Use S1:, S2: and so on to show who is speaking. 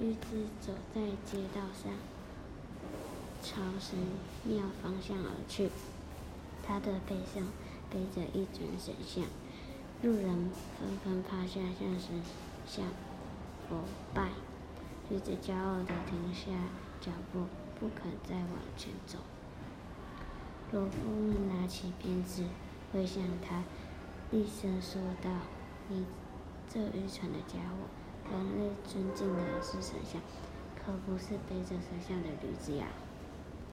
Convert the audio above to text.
S1: 一直走在街道上，朝神庙方向而去。他的背上背着一尊神像，路人纷纷趴下向神像膜拜。玉子骄傲地停下脚步，不肯再往前走。罗夫拿起鞭子挥向他，厉声说道：“你这愚蠢的家伙！人类尊敬的是神像，可不是背着神像的驴子呀！”